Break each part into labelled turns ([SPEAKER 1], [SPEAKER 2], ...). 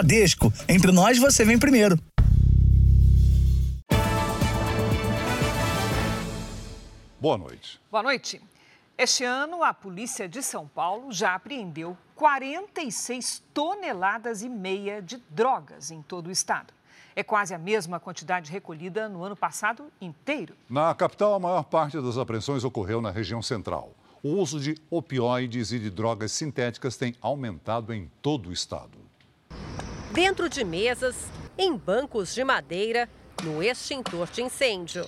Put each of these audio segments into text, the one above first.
[SPEAKER 1] Bradesco. Entre nós, você vem primeiro.
[SPEAKER 2] Boa noite.
[SPEAKER 3] Boa noite. Este ano, a polícia de São Paulo já apreendeu 46 toneladas e meia de drogas em todo o estado. É quase a mesma quantidade recolhida no ano passado inteiro.
[SPEAKER 2] Na capital, a maior parte das apreensões ocorreu na região central. O uso de opioides e de drogas sintéticas tem aumentado em todo o estado.
[SPEAKER 4] Dentro de mesas, em bancos de madeira, no extintor de incêndio.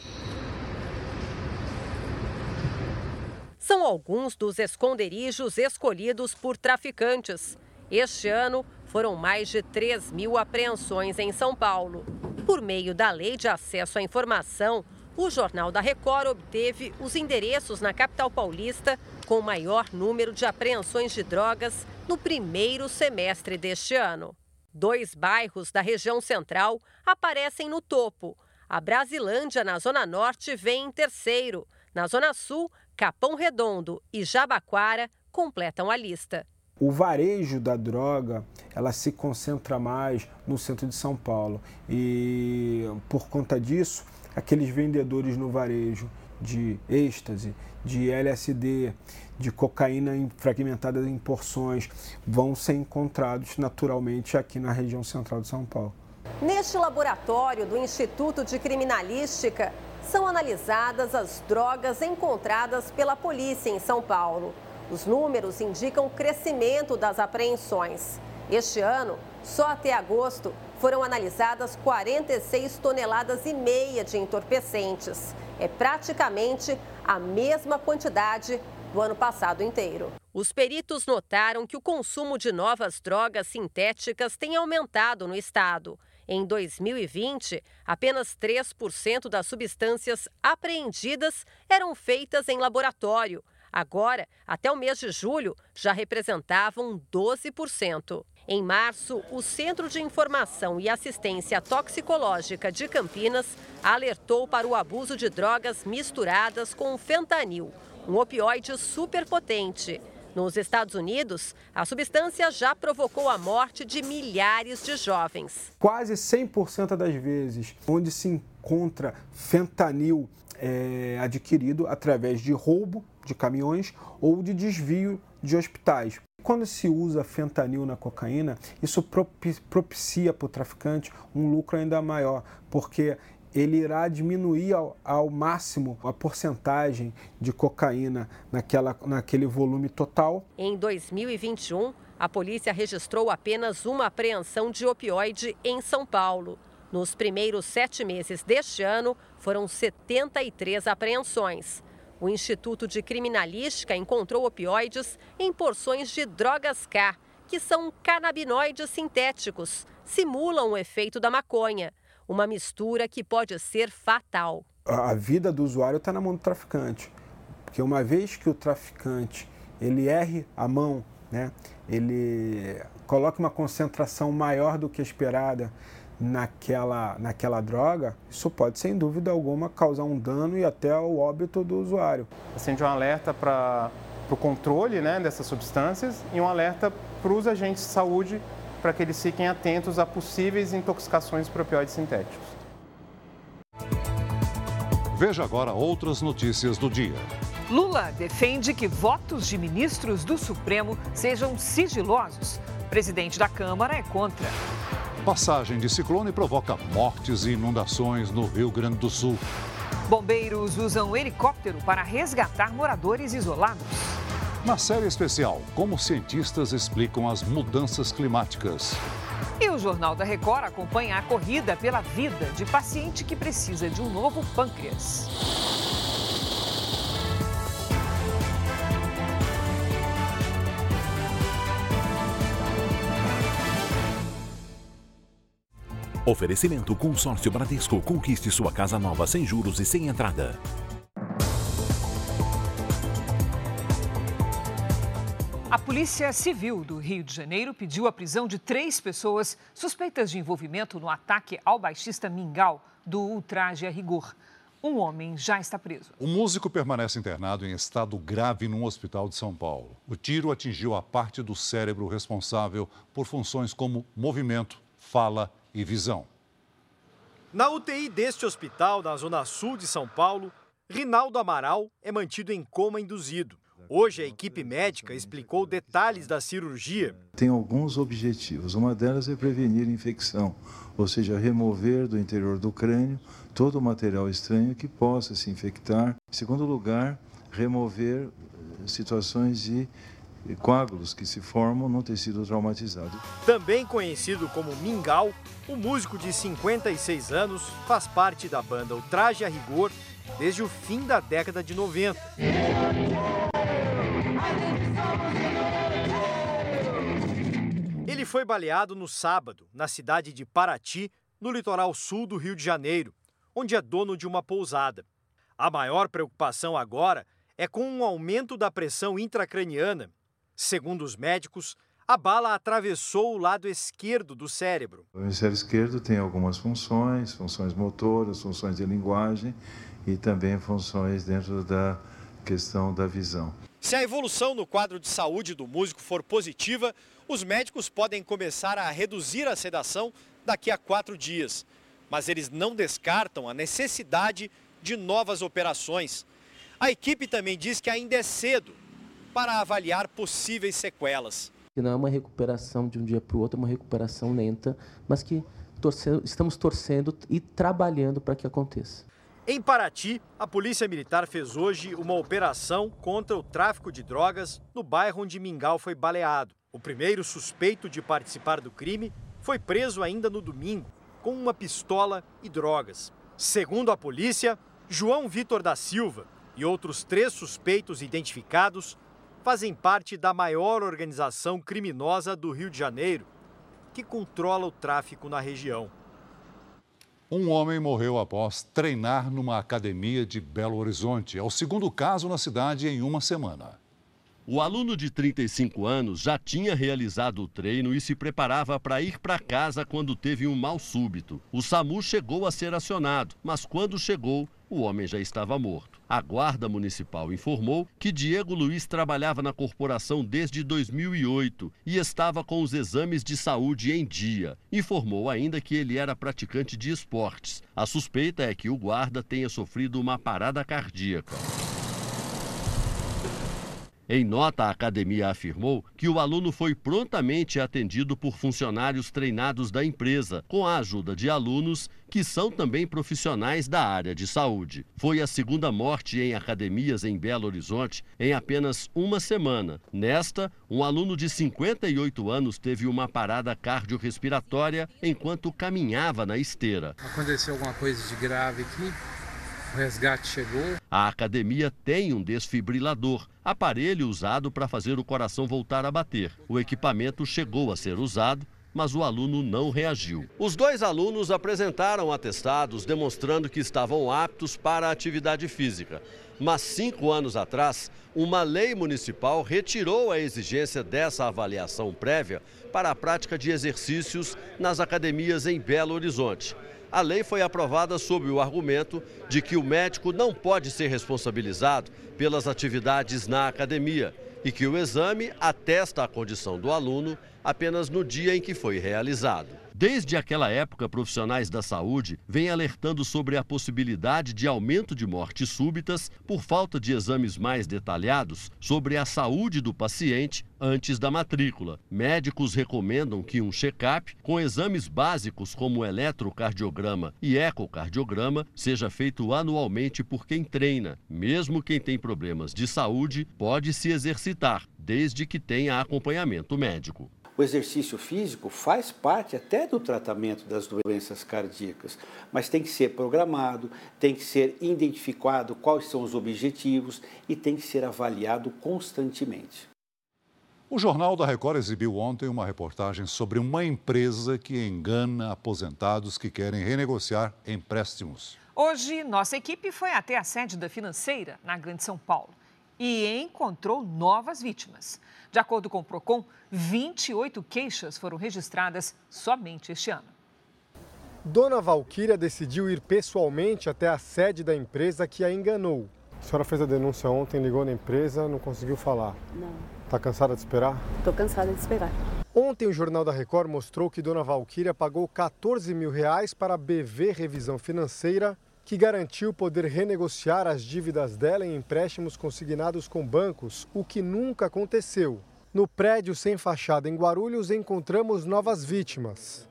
[SPEAKER 4] São alguns dos esconderijos escolhidos por traficantes. Este ano, foram mais de 3 mil apreensões em São Paulo. Por meio da Lei de Acesso à Informação, o Jornal da Record obteve os endereços na capital paulista com o maior número de apreensões de drogas no primeiro semestre deste ano. Dois bairros da região central aparecem no topo. A Brasilândia, na Zona Norte, vem em terceiro. Na Zona Sul, Capão Redondo e Jabaquara completam a lista.
[SPEAKER 5] O varejo da droga, ela se concentra mais no centro de São Paulo. E por conta disso, aqueles vendedores no varejo de êxtase, de LSD, de cocaína fragmentada em porções, vão ser encontrados naturalmente aqui na região central de São Paulo.
[SPEAKER 4] Neste laboratório do Instituto de Criminalística, são analisadas as drogas encontradas pela polícia em São Paulo. Os números indicam crescimento das apreensões. Este ano, só até agosto, foram analisadas 46 toneladas e meia de entorpecentes. É praticamente a mesma quantidade do ano passado inteiro. Os peritos notaram que o consumo de novas drogas sintéticas tem aumentado no estado. Em 2020, apenas 3% das substâncias apreendidas eram feitas em laboratório. Agora, até o mês de julho, já representavam 12%. Em março, o Centro de Informação e Assistência Toxicológica de Campinas alertou para o abuso de drogas misturadas com fentanil, um opioide superpotente. Nos Estados Unidos, a substância já provocou a morte de milhares de jovens.
[SPEAKER 5] Quase 100% das vezes onde se encontra fentanil é, adquirido através de roubo de caminhões ou de desvio de hospitais. Quando se usa fentanil na cocaína, isso propicia para o traficante um lucro ainda maior, porque ele irá diminuir ao, ao, máximo a porcentagem de cocaína naquela, naquele volume total.
[SPEAKER 4] Em 2021, a polícia registrou apenas uma apreensão de opioide em São Paulo. Nos primeiros sete meses deste ano, foram 73 apreensões. O Instituto de Criminalística encontrou opioides em porções de drogas K, que são canabinoides sintéticos, simulam o efeito da maconha uma mistura que pode ser fatal.
[SPEAKER 5] A vida do usuário está na mão do traficante, porque uma vez que o traficante ele erre a mão, né, ele coloca uma concentração maior do que esperada naquela, naquela droga, isso pode, sem dúvida alguma, causar um dano e até o óbito do usuário.
[SPEAKER 6] Acende um alerta para o controle né, dessas substâncias e um alerta para os agentes de saúde para que eles fiquem atentos a possíveis intoxicações por opioides sintéticos.
[SPEAKER 2] Veja agora outras notícias do dia.
[SPEAKER 3] Lula defende que votos de ministros do Supremo sejam sigilosos. O presidente da Câmara é contra.
[SPEAKER 2] Passagem de ciclone provoca mortes e inundações no Rio Grande do Sul.
[SPEAKER 3] Bombeiros usam helicóptero para resgatar moradores isolados.
[SPEAKER 2] Na série especial, como cientistas explicam as mudanças climáticas.
[SPEAKER 3] E o Jornal da Record acompanha a corrida pela vida de paciente que precisa de um novo pâncreas.
[SPEAKER 7] Oferecimento Consórcio Bradesco. Conquiste sua casa nova sem juros e sem entrada.
[SPEAKER 3] A Polícia Civil do Rio de Janeiro pediu a prisão de três pessoas suspeitas de envolvimento no ataque ao baixista Mingau do Ultraje a Rigor. Um homem já está preso.
[SPEAKER 2] O músico permanece internado em estado grave num hospital de São Paulo. O tiro atingiu a parte do cérebro responsável por funções como movimento, fala e visão.
[SPEAKER 8] Na UTI deste hospital, na zona sul de São Paulo, Rinaldo Amaral é mantido em coma induzido. Hoje, a equipe médica explicou detalhes da cirurgia.
[SPEAKER 9] Tem alguns objetivos. Uma delas é prevenir infecção, ou seja, remover do interior do crânio todo o material estranho que possa se infectar. Em segundo lugar, remover situações de coágulos que se formam no tecido traumatizado.
[SPEAKER 8] Também conhecido como Mingau, o músico de 56 anos faz parte da banda O Traje a Rigor desde o fim da década de 90. Ele foi baleado no sábado, na cidade de Paraty, no litoral sul do Rio de Janeiro, onde é dono de uma pousada. A maior preocupação agora é com um aumento da pressão intracraniana. Segundo os médicos, a bala atravessou o lado esquerdo do cérebro.
[SPEAKER 9] O hemisfério esquerdo tem algumas funções, funções motoras, funções de linguagem e também funções dentro da questão da visão.
[SPEAKER 8] Se a evolução no quadro de saúde do músico for positiva, os médicos podem começar a reduzir a sedação daqui a quatro dias. Mas eles não descartam a necessidade de novas operações. A equipe também diz que ainda é cedo para avaliar possíveis sequelas.
[SPEAKER 10] Não é uma recuperação de um dia para o outro, é uma recuperação lenta, mas que estamos torcendo e trabalhando para que aconteça.
[SPEAKER 8] Em Paraty, a Polícia Militar fez hoje uma operação contra o tráfico de drogas no bairro onde Mingau foi baleado. O primeiro suspeito de participar do crime foi preso ainda no domingo, com uma pistola e drogas. Segundo a polícia, João Vitor da Silva e outros três suspeitos identificados fazem parte da maior organização criminosa do Rio de Janeiro, que controla o tráfico na região.
[SPEAKER 2] Um homem morreu após treinar numa academia de Belo Horizonte. É o segundo caso na cidade em uma semana.
[SPEAKER 11] O aluno de 35 anos já tinha realizado o treino e se preparava para ir para casa quando teve um mal súbito. O SAMU chegou a ser acionado, mas quando chegou, o homem já estava morto. A Guarda Municipal informou que Diego Luiz trabalhava na corporação desde 2008 e estava com os exames de saúde em dia. Informou ainda que ele era praticante de esportes. A suspeita é que o guarda tenha sofrido uma parada cardíaca. Em nota, a academia afirmou que o aluno foi prontamente atendido por funcionários treinados da empresa, com a ajuda de alunos que são também profissionais da área de saúde. Foi a segunda morte em academias em Belo Horizonte em apenas uma semana. Nesta, um aluno de 58 anos teve uma parada cardiorrespiratória enquanto caminhava na esteira.
[SPEAKER 12] Aconteceu alguma coisa de grave aqui? O resgate chegou.
[SPEAKER 11] A academia tem um desfibrilador, aparelho usado para fazer o coração voltar a bater. O equipamento chegou a ser usado, mas o aluno não reagiu. Os dois alunos apresentaram atestados demonstrando que estavam aptos para a atividade física. Mas cinco anos atrás, uma lei municipal retirou a exigência dessa avaliação prévia para a prática de exercícios nas academias em Belo Horizonte a lei foi aprovada sob o argumento de que o médico não pode ser responsabilizado pelas atividades na academia e que o exame atesta a condição do aluno apenas no dia em que foi realizado. Desde aquela época, profissionais da saúde vêm alertando sobre a possibilidade de aumento de mortes súbitas por falta de exames mais detalhados sobre a saúde do paciente antes da matrícula. Médicos recomendam que um check-up com exames básicos como eletrocardiograma e ecocardiograma seja feito anualmente por quem treina. Mesmo quem tem problemas de saúde pode se exercitar, desde que tenha acompanhamento médico.
[SPEAKER 13] O exercício físico faz parte até do tratamento das doenças cardíacas, mas tem que ser programado, tem que ser identificado quais são os objetivos e tem que ser avaliado constantemente.
[SPEAKER 2] O Jornal da Record exibiu ontem uma reportagem sobre uma empresa que engana aposentados que querem renegociar empréstimos.
[SPEAKER 3] Hoje, nossa equipe foi até a sede da financeira, na Grande São Paulo, e encontrou novas vítimas. De acordo com o Procon, 28 queixas foram registradas somente este ano.
[SPEAKER 14] Dona Valquíria decidiu ir pessoalmente até a sede da empresa que a enganou. A senhora fez a denúncia ontem, ligou na empresa, não conseguiu falar.
[SPEAKER 15] Não.
[SPEAKER 14] Está cansada de esperar?
[SPEAKER 15] Estou cansada de esperar.
[SPEAKER 14] Ontem o Jornal da Record mostrou que Dona Valquíria pagou 14 mil reais para a BV Revisão Financeira, que garantiu poder renegociar as dívidas dela em empréstimos consignados com bancos, o que nunca aconteceu. No prédio sem fachada em Guarulhos encontramos novas vítimas.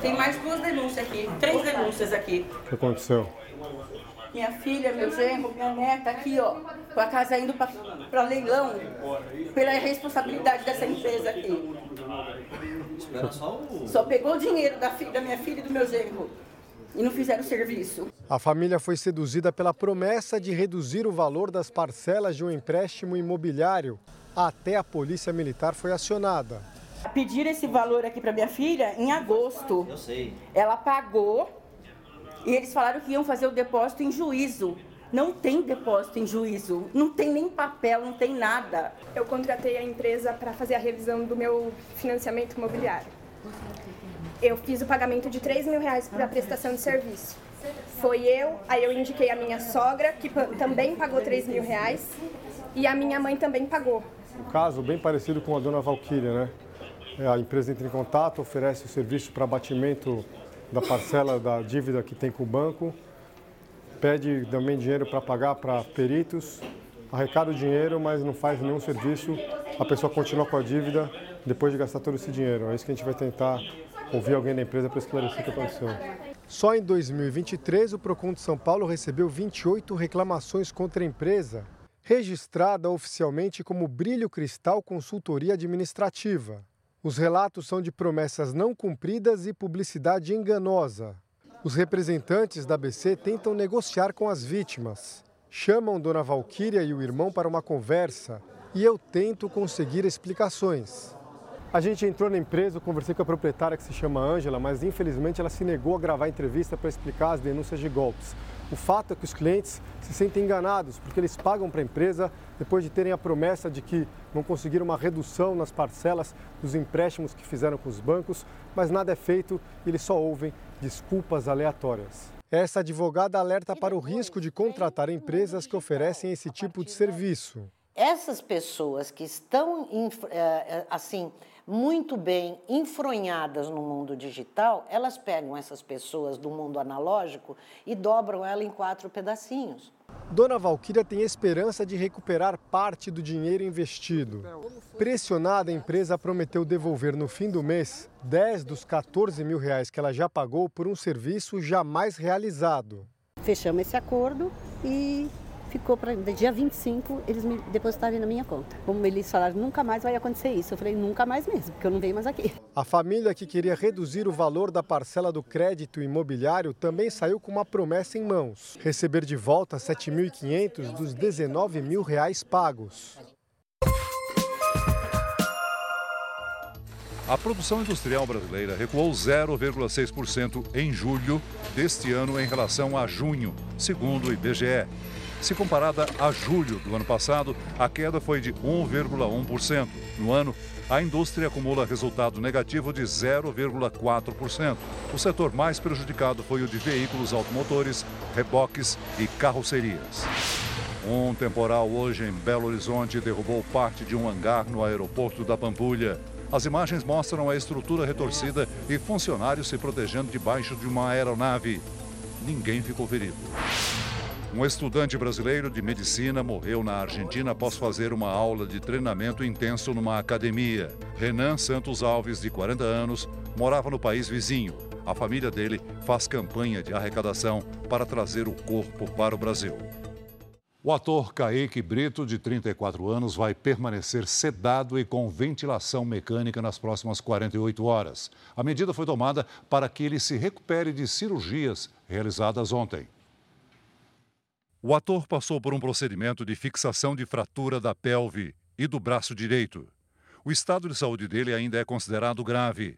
[SPEAKER 16] Tem mais duas denúncias aqui, três denúncias aqui.
[SPEAKER 14] O que aconteceu?
[SPEAKER 16] Minha filha, meu genro, minha neta aqui, ó, com a casa indo para leilão pela responsabilidade dessa empresa aqui. Só pegou o dinheiro da, filha, da minha filha e do meu genro e não fizeram o serviço.
[SPEAKER 14] A família foi seduzida pela promessa de reduzir o valor das parcelas de um empréstimo imobiliário. Até a polícia militar foi acionada.
[SPEAKER 16] Pediram esse valor aqui para minha filha em agosto.
[SPEAKER 17] Eu sei.
[SPEAKER 16] Ela pagou e eles falaram que iam fazer o depósito em juízo. Não tem depósito em juízo, não tem nem papel, não tem nada.
[SPEAKER 18] Eu contratei a empresa para fazer a revisão do meu financiamento imobiliário. Eu fiz o pagamento de 3 mil reais para a prestação de serviço. Foi eu, aí eu indiquei a minha sogra, que também pagou 3 mil reais, e a minha mãe também pagou.
[SPEAKER 14] Um caso bem parecido com a dona Valquíria, né? É, a empresa entra em contato, oferece o serviço para abatimento da parcela da dívida que tem com o banco, pede também dinheiro para pagar para peritos, arrecada o dinheiro, mas não faz nenhum serviço, a pessoa continua com a dívida depois de gastar todo esse dinheiro. É isso que a gente vai tentar ouvir alguém da empresa para esclarecer o que aconteceu. Só em 2023, o Procon de São Paulo recebeu 28 reclamações contra a empresa, registrada oficialmente como Brilho Cristal Consultoria Administrativa. Os relatos são de promessas não cumpridas e publicidade enganosa. Os representantes da ABC tentam negociar com as vítimas. Chamam Dona Valquíria e o irmão para uma conversa e eu tento conseguir explicações. A gente entrou na empresa, eu conversei com a proprietária que se chama Ângela, mas infelizmente ela se negou a gravar a entrevista para explicar as denúncias de golpes. O fato é que os clientes se sentem enganados porque eles pagam para a empresa depois de terem a promessa de que vão conseguir uma redução nas parcelas dos empréstimos que fizeram com os bancos, mas nada é feito e eles só ouvem desculpas aleatórias. Essa advogada alerta para o risco de contratar empresas que oferecem esse tipo de serviço.
[SPEAKER 19] Essas pessoas que estão assim muito bem enfronhadas no mundo digital, elas pegam essas pessoas do mundo analógico e dobram ela em quatro pedacinhos.
[SPEAKER 14] Dona Valquíria tem esperança de recuperar parte do dinheiro investido. Pressionada, a empresa prometeu devolver no fim do mês 10 dos 14 mil reais que ela já pagou por um serviço jamais realizado.
[SPEAKER 15] Fechamos esse acordo e ficou para dia 25 eles me depositarem na minha conta. Como eles falaram, nunca mais vai acontecer isso. Eu falei, nunca mais mesmo, porque eu não venho mais aqui.
[SPEAKER 14] A família que queria reduzir o valor da parcela do crédito imobiliário também saiu com uma promessa em mãos: receber de volta 7.500 dos 19 mil reais pagos.
[SPEAKER 2] A produção industrial brasileira recuou 0,6% em julho deste ano em relação a junho, segundo o IBGE. Se comparada a julho do ano passado, a queda foi de 1,1%. No ano, a indústria acumula resultado negativo de 0,4%. O setor mais prejudicado foi o de veículos automotores, reboques e carrocerias. Um temporal hoje em Belo Horizonte derrubou parte de um hangar no aeroporto da Pampulha. As imagens mostram a estrutura retorcida e funcionários se protegendo debaixo de uma aeronave. Ninguém ficou ferido. Um estudante brasileiro de medicina morreu na Argentina após fazer uma aula de treinamento intenso numa academia. Renan Santos Alves, de 40 anos, morava no país vizinho. A família dele faz campanha de arrecadação para trazer o corpo para o Brasil. O ator Kaique Brito, de 34 anos, vai permanecer sedado e com ventilação mecânica nas próximas 48 horas. A medida foi tomada para que ele se recupere de cirurgias realizadas ontem. O ator passou por um procedimento de fixação de fratura da pelve e do braço direito. O estado de saúde dele ainda é considerado grave.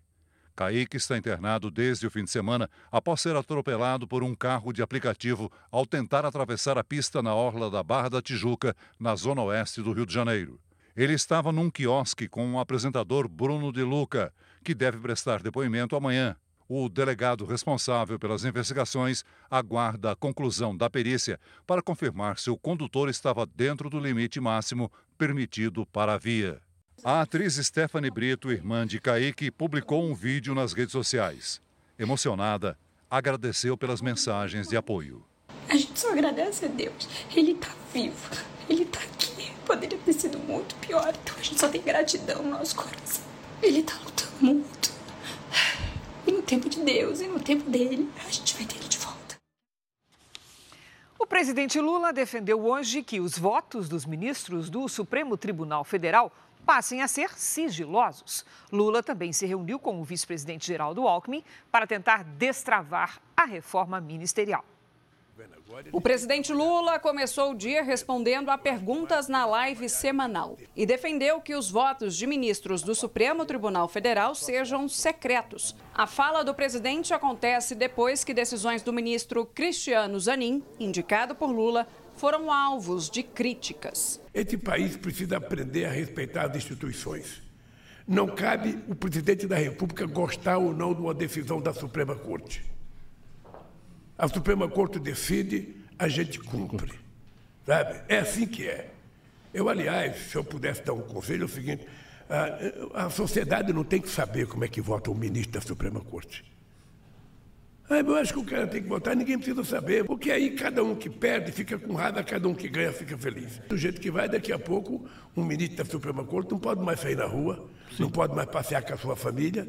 [SPEAKER 2] Kaique está internado desde o fim de semana após ser atropelado por um carro de aplicativo ao tentar atravessar a pista na orla da Barra da Tijuca, na zona oeste do Rio de Janeiro. Ele estava num quiosque com o apresentador Bruno De Luca, que deve prestar depoimento amanhã. O delegado responsável pelas investigações aguarda a conclusão da perícia para confirmar se o condutor estava dentro do limite máximo permitido para a via. A atriz Stephanie Brito, irmã de Kaique, publicou um vídeo nas redes sociais. Emocionada, agradeceu pelas mensagens de apoio.
[SPEAKER 17] A gente só agradece a Deus. Ele está vivo. Ele está aqui. Poderia ter sido muito pior. Então a gente só tem gratidão no nosso coração. Ele está lutando muito. E no tempo de Deus, e no tempo dele, a gente vai ter ele de volta.
[SPEAKER 3] O presidente Lula defendeu hoje que os votos dos ministros do Supremo Tribunal Federal passem a ser sigilosos. Lula também se reuniu com o vice-presidente Geraldo Alckmin para tentar destravar a reforma ministerial.
[SPEAKER 20] O presidente Lula começou o dia respondendo a perguntas na live semanal e defendeu que os votos de ministros do Supremo Tribunal Federal sejam secretos. A fala do presidente acontece depois que decisões do ministro Cristiano Zanin, indicado por Lula, foram alvos de críticas.
[SPEAKER 21] Este país precisa aprender a respeitar as instituições. Não cabe o presidente da República gostar ou não de uma decisão da Suprema Corte. A Suprema Corte decide, a gente cumpre. Sabe? É assim que é. Eu, aliás, se eu pudesse dar um conselho, é o seguinte: a, a sociedade não tem que saber como é que vota o ministro da Suprema Corte. Ah, eu acho que o cara tem que votar, ninguém precisa saber, porque aí cada um que perde fica com raiva, cada um que ganha fica feliz. Do jeito que vai, daqui a pouco, um ministro da Suprema Corte não pode mais sair na rua, Sim. não pode mais passear com a sua família,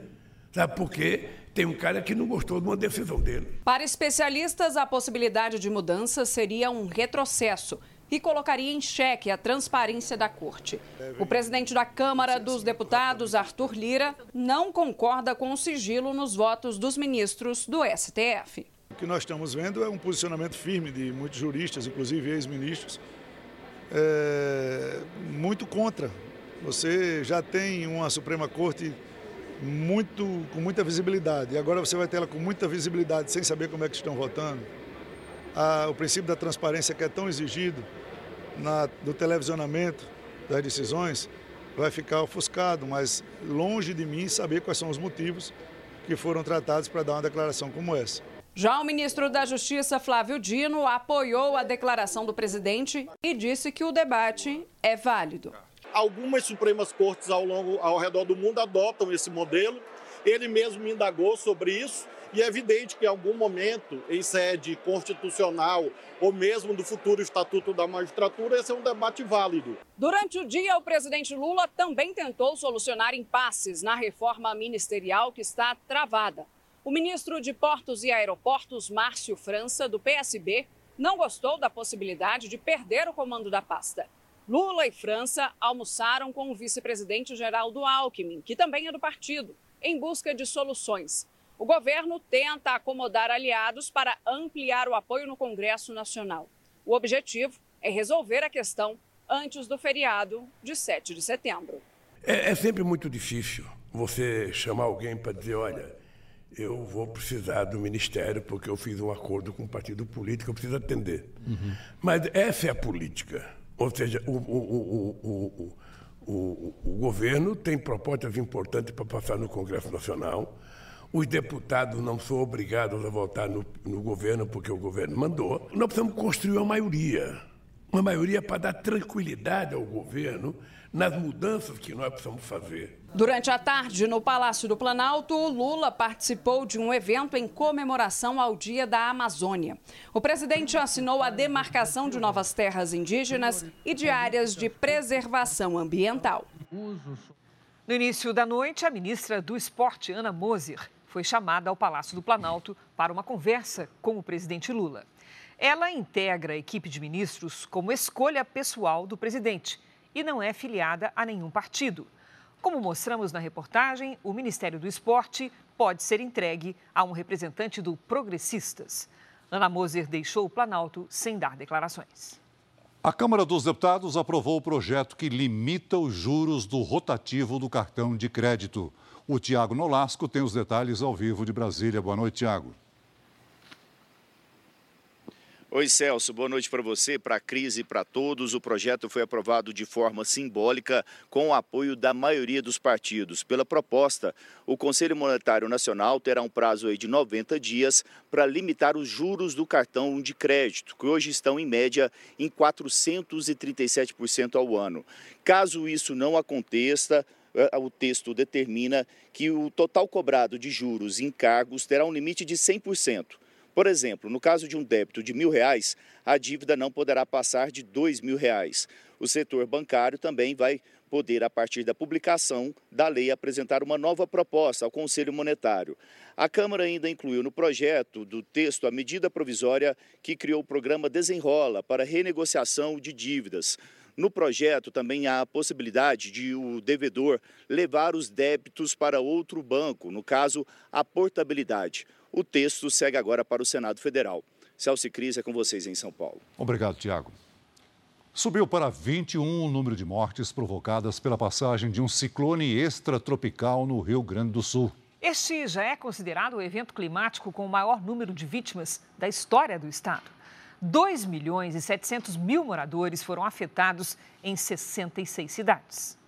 [SPEAKER 21] sabe por quê? Tem um cara que não gostou de uma decisão dele.
[SPEAKER 20] Para especialistas, a possibilidade de mudança seria um retrocesso e colocaria em xeque a transparência da corte. O presidente da Câmara dos Deputados, Arthur Lira, não concorda com o sigilo nos votos dos ministros do STF.
[SPEAKER 22] O que nós estamos vendo é um posicionamento firme de muitos juristas, inclusive ex-ministros, é, muito contra. Você já tem uma Suprema Corte muito, com muita visibilidade, e agora você vai ter ela com muita visibilidade sem saber como é que estão votando. Ah, o princípio da transparência que é tão exigido na, do televisionamento das decisões vai ficar ofuscado, mas longe de mim saber quais são os motivos que foram tratados para dar uma declaração como essa.
[SPEAKER 20] Já o ministro da Justiça, Flávio Dino, apoiou a declaração do presidente e disse que o debate é válido.
[SPEAKER 23] Algumas Supremas Cortes ao, longo, ao redor do mundo adotam esse modelo. Ele mesmo me indagou sobre isso e é evidente que em algum momento, em sede constitucional ou mesmo do futuro Estatuto da Magistratura, esse é um debate válido.
[SPEAKER 20] Durante o dia, o presidente Lula também tentou solucionar impasses na reforma ministerial que está travada. O ministro de Portos e Aeroportos, Márcio França, do PSB, não gostou da possibilidade de perder o comando da pasta. Lula e França almoçaram com o vice-presidente Geraldo Alckmin, que também é do partido, em busca de soluções. O governo tenta acomodar aliados para ampliar o apoio no Congresso Nacional. O objetivo é resolver a questão antes do feriado de 7 de setembro.
[SPEAKER 21] É, é sempre muito difícil você chamar alguém para dizer: olha, eu vou precisar do ministério porque eu fiz um acordo com um partido político, eu preciso atender. Uhum. Mas essa é a política. Ou seja, o, o, o, o governo tem propostas importantes para passar no Congresso Nacional os deputados não são obrigados a votar no, no governo porque o governo mandou. Nós precisamos construir uma maioria. Uma maioria para dar tranquilidade ao governo nas mudanças que nós precisamos fazer.
[SPEAKER 20] Durante a tarde, no Palácio do Planalto, Lula participou de um evento em comemoração ao Dia da Amazônia. O presidente assinou a demarcação de novas terras indígenas e de áreas de preservação ambiental.
[SPEAKER 3] No início da noite, a ministra do Esporte, Ana Moser, foi chamada ao Palácio do Planalto para uma conversa com o presidente Lula. Ela integra a equipe de ministros como escolha pessoal do presidente e não é filiada a nenhum partido. Como mostramos na reportagem, o Ministério do Esporte pode ser entregue a um representante do Progressistas. Ana Moser deixou o Planalto sem dar declarações.
[SPEAKER 2] A Câmara dos Deputados aprovou o projeto que limita os juros do rotativo do cartão de crédito. O Tiago Nolasco tem os detalhes ao vivo de Brasília. Boa noite, Tiago.
[SPEAKER 24] Oi, Celso, boa noite para você, para a crise e para todos. O projeto foi aprovado de forma simbólica com o apoio da maioria dos partidos. Pela proposta, o Conselho Monetário Nacional terá um prazo de 90 dias para limitar os juros do cartão de crédito, que hoje estão em média em 437% ao ano. Caso isso não aconteça, eh, o texto determina que o total cobrado de juros e encargos terá um limite de 100%. Por exemplo, no caso de um débito de mil reais, a dívida não poderá passar de dois mil reais. O setor bancário também vai poder, a partir da publicação da lei, apresentar uma nova proposta ao Conselho Monetário. A Câmara ainda incluiu no projeto do texto a medida provisória que criou o programa Desenrola para renegociação de dívidas. No projeto também há a possibilidade de o devedor levar os débitos para outro banco, no caso, a portabilidade. O texto segue agora para o Senado Federal. Celso Cris é com vocês em São Paulo.
[SPEAKER 2] Obrigado, Tiago. Subiu para 21 o número de mortes provocadas pela passagem de um ciclone extratropical no Rio Grande do Sul.
[SPEAKER 3] Este já é considerado o evento climático com o maior número de vítimas da história do estado. 2 milhões e 700 mil moradores foram afetados em 66 cidades.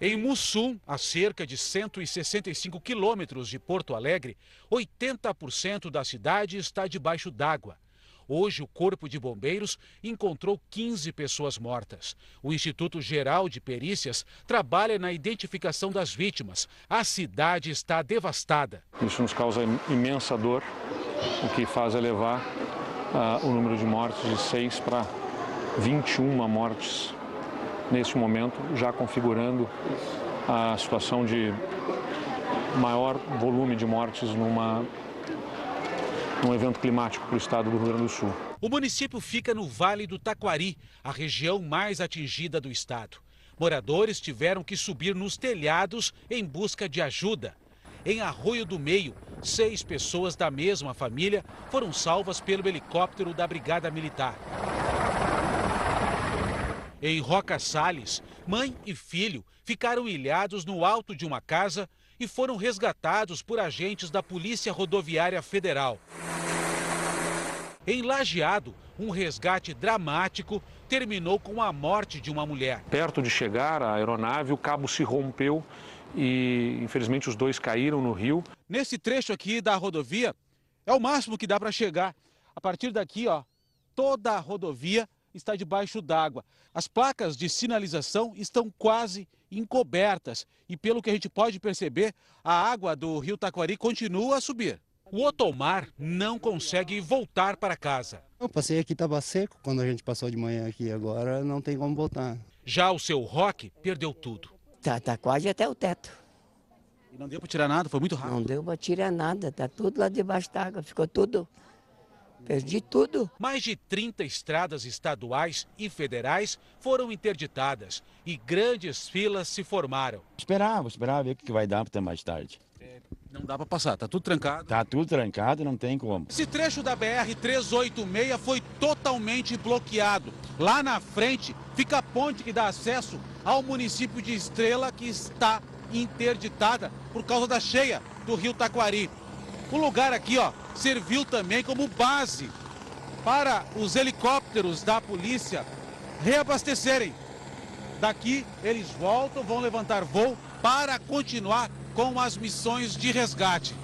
[SPEAKER 25] Em Mussum, a cerca de 165 quilômetros de Porto Alegre, 80% da cidade está debaixo d'água. Hoje, o Corpo de Bombeiros encontrou 15 pessoas mortas. O Instituto Geral de Perícias trabalha na identificação das vítimas. A cidade está devastada.
[SPEAKER 26] Isso nos causa imensa dor, o que faz elevar uh, o número de mortes de 6 para 21 mortes neste momento, já configurando a situação de maior volume de mortes numa, num evento climático para o estado do Rio Grande do Sul.
[SPEAKER 25] O município fica no Vale do Taquari, a região mais atingida do estado. Moradores tiveram que subir nos telhados em busca de ajuda. Em Arroio do Meio, seis pessoas da mesma família foram salvas pelo helicóptero da Brigada Militar. Em Roca Salles, mãe e filho ficaram ilhados no alto de uma casa e foram resgatados por agentes da Polícia Rodoviária Federal. Em Lajeado, um resgate dramático terminou com a morte de uma mulher.
[SPEAKER 26] Perto de chegar a aeronave, o cabo se rompeu e, infelizmente, os dois caíram no rio.
[SPEAKER 25] Nesse trecho aqui da rodovia, é o máximo que dá para chegar. A partir daqui, ó, toda a rodovia está debaixo d'água. As placas de sinalização estão quase encobertas e, pelo que a gente pode perceber, a água do rio Taquari continua a subir. O Otomar não consegue voltar para casa.
[SPEAKER 27] Eu passei aqui, estava seco quando a gente passou de manhã aqui, agora não tem como voltar.
[SPEAKER 25] Já o seu Rock perdeu tudo.
[SPEAKER 28] Tá, tá quase até o teto.
[SPEAKER 25] E não deu para tirar nada, foi muito rápido.
[SPEAKER 28] Não deu para tirar nada, tá tudo lá debaixo d'água, ficou tudo Perdi tudo.
[SPEAKER 25] Mais de 30 estradas estaduais e federais foram interditadas e grandes filas se formaram.
[SPEAKER 29] Esperar, vou esperar ver o que vai dar até mais tarde.
[SPEAKER 25] É, não dá para passar, tá tudo trancado.
[SPEAKER 29] Tá tudo trancado, não tem como.
[SPEAKER 25] Esse trecho da BR 386 foi totalmente bloqueado. Lá na frente fica a ponte que dá acesso ao município de Estrela que está interditada por causa da cheia do Rio Taquari. O lugar aqui, ó, serviu também como base para os helicópteros da polícia reabastecerem. Daqui eles voltam, vão levantar voo para continuar com as missões de resgate.